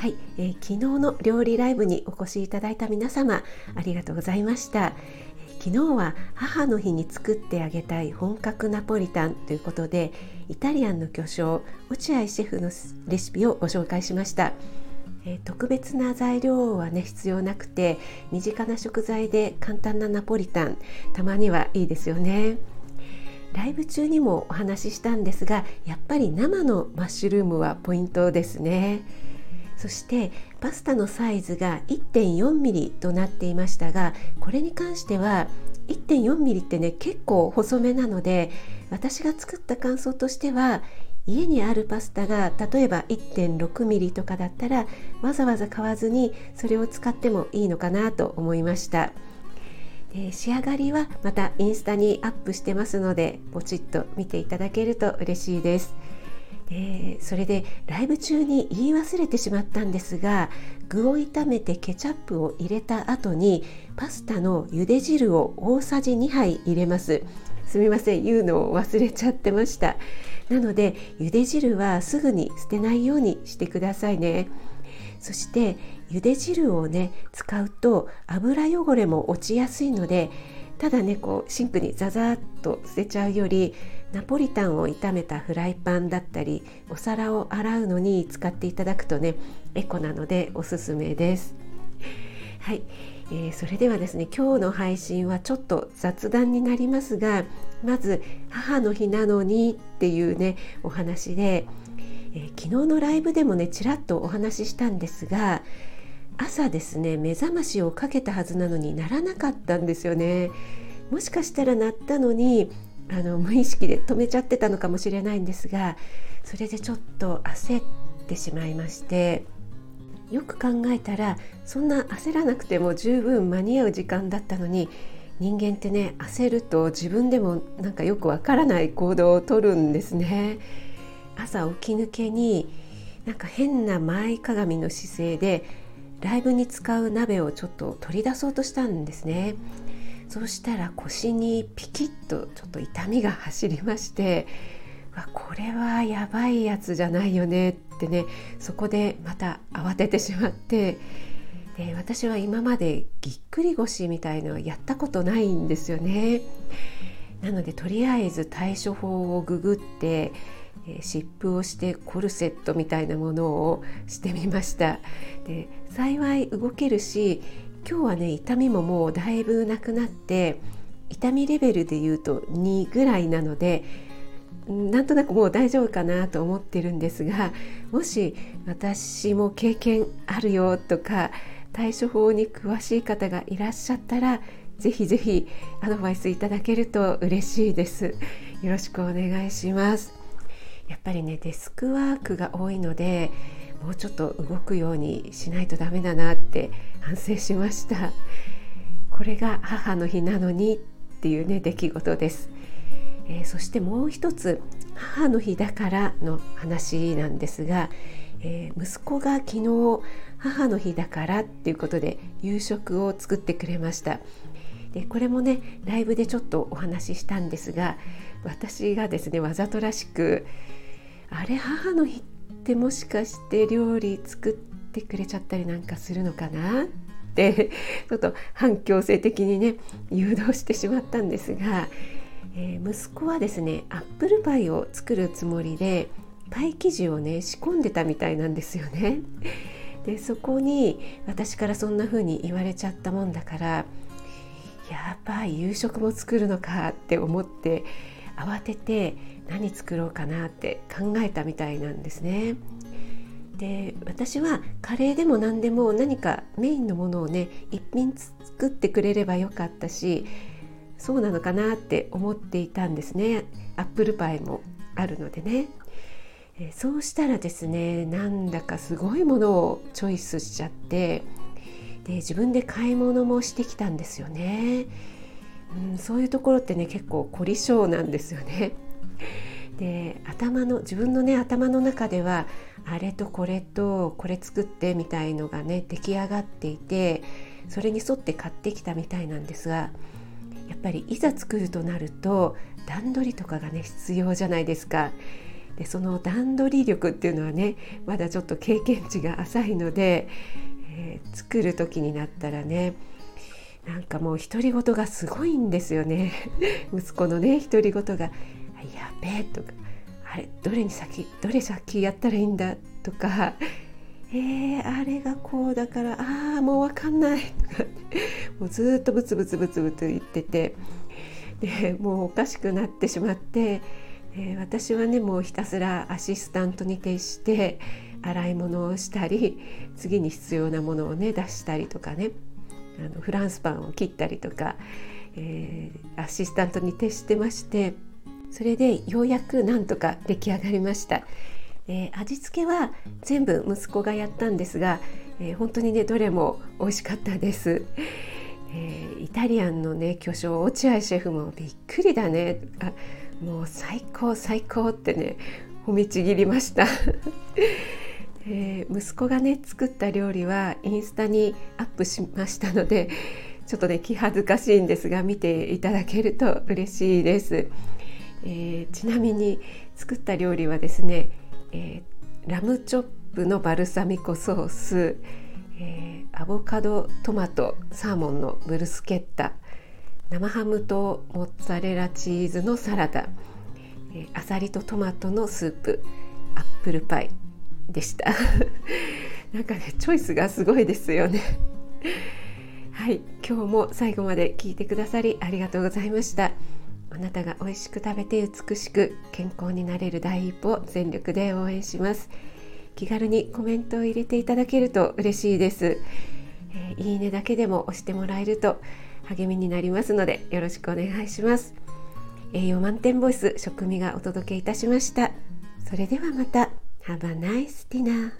はい、えー、昨日の料理ライブにお越しいただいた皆様ありがとうございました。え、昨日は母の日に作ってあげたい本格ナポリタンということでイタリアンの巨匠落合シェフのレシピをご紹介しました、えー、特別な材料はね必要なくて身近な食材で簡単なナポリタンたまにはいいですよね。ライブ中にもお話ししたんですがやっぱり生のマッシュルームはポイントですね。そしてパスタのサイズが 1.4mm となっていましたがこれに関しては 1.4mm ってね結構細めなので私が作った感想としては家にあるパスタが例えば 1.6mm とかだったらわざわざ買わずにそれを使ってもいいのかなと思いました。で仕上がりはまたインスタにアップしてますのでポチッと見ていただけると嬉しいです。でそれでライブ中に言い忘れてしまったんですが具を炒めてケチャップを入れた後にパスタの茹で汁を大さじ2杯入れます。すみません言うのを忘れちゃってました。なので茹で汁はすぐに捨てないようにしてくださいね。そして茹で汁をね使うと油汚れも落ちやすいのでただねこうシンクにザザーッと捨てちゃうよりナポリタンを炒めたフライパンだったりお皿を洗うのに使っていただくとねエコなのでおすすめです。はい、えー、それではですね今日の配信はちょっと雑談になりますがまず母の日なのにっていうねお話で、えー、昨日のライブでもねちらっとお話ししたんですが朝ですね目覚ましをかけたはずなのにならなかったんですよね。もしかしたら鳴ったのにあの無意識で止めちゃってたのかもしれないんですがそれでちょっと焦ってしまいましてよく考えたらそんな焦らなくても十分間に合う時間だったのに人間ってね焦ると自分でもなんかよくわからない行動をとるんですね。朝起き抜けになんか変な前かがみの姿勢でライブに使う鍋をちょっと取り出そうとしたんですね。そうしたら腰にピキッとちょっと痛みが走りましてわこれはやばいやつじゃないよねってねそこでまた慌ててしまってで私は今までぎっくり腰みたいのはやったことないんですよね。なのでとりあえず対処法をググって湿布をしてコルセットみたいなものをしてみましたで幸い動けるし今日はね痛みももうだいぶなくなって痛みレベルで言うと2ぐらいなのでなんとなくもう大丈夫かなと思ってるんですがもし私も経験あるよとか対処法に詳しい方がいらっしゃったらぜひぜひアドバイスいただけると嬉しいです。よろしくお願いします。やっぱりねデスクワークが多いのでもうちょっと動くようにしないとダメだなって反省しました。これが母の日なのにっていうね出来事です、えー、そしてもう一つ母の日だからの話なんですが、えー、息子が昨日母の日だからっていうことで夕食を作ってくれました。でこれもねライブでちょっとお話ししたんですが私がですねわざとらしくあれ母の日ってもしかして料理作ってくれちゃったりなんかするのかなって ちょっと反強制的にね誘導してしまったんですが、えー、息子はですねアップルパイを作るつもりでパイ生地をね仕込んでたみたいなんですよね。でそこに私からそんな風に言われちゃったもんだからやばい夕食も作るのかって思って慌てて何作ろうかなって考えたみたいなんですね。で私はカレーでも何でも何かメインのものをね一品作ってくれればよかったしそうなのかなって思っていたんですね。アップルパイもあるのでね。そうしたらですねなんだかすごいものをチョイスしちゃってで自分で買い物もしてきたんですよね、うん、そういうところってね結構凝り性なんですよね で頭の自分のね頭の中ではあれとこれとこれ作ってみたいのがね出来上がっていてそれに沿って買ってきたみたいなんですがやっぱりいざ作るとなると段取りとかがね必要じゃないですか。でその段取り力っていうのはねまだちょっと経験値が浅いので、えー、作る時になったらねなんかもう独り言がすごいんですよね。息子のね独り言が「やべえ」とか「あれどれに先どれ先やったらいいんだ」とか「えー、あれがこうだからああもう分かんない」と かもうずっとブツブツブツブツ言っててでもうおかしくなってしまって、えー、私はねもうひたすらアシスタントに徹して洗い物をしたり次に必要なものをね出したりとかね。あのフランスパンを切ったりとか、えー、アシスタントに徹してましてそれでようやくなんとか出来上がりました。えー、味付けは全部息子がやったんですが、えー、本当にねどれも美味しかったです。えー、イタリアンのね巨匠落合シェフもびっくりだねあもう最高最高ってね褒めちぎりました、えー、息子がね作った料理はインスタにアップしましたので ちょっとね気恥ずかしいんですが見ていただけると嬉しいです、えー、ちなみに作った料理はですね、えラムチョップのバルサミコソースえー、アボカドトマトサーモンのブルスケッタ生ハムとモッツァレラチーズのサラダ、えー、アサリとトマトのスープアップルパイ。でした。なんかねチョイスがすごいですよね。はい今日も最後まで聞いてくださりありがとうございました。あなたが美味しく食べて美しく健康になれる第一歩を全力で応援します。気軽にコメントを入れていただけると嬉しいです、えー、いいねだけでも押してもらえると励みになりますのでよろしくお願いします。栄養満点ボイス食味がお届けいたしました。それではまた。Have a nice dinner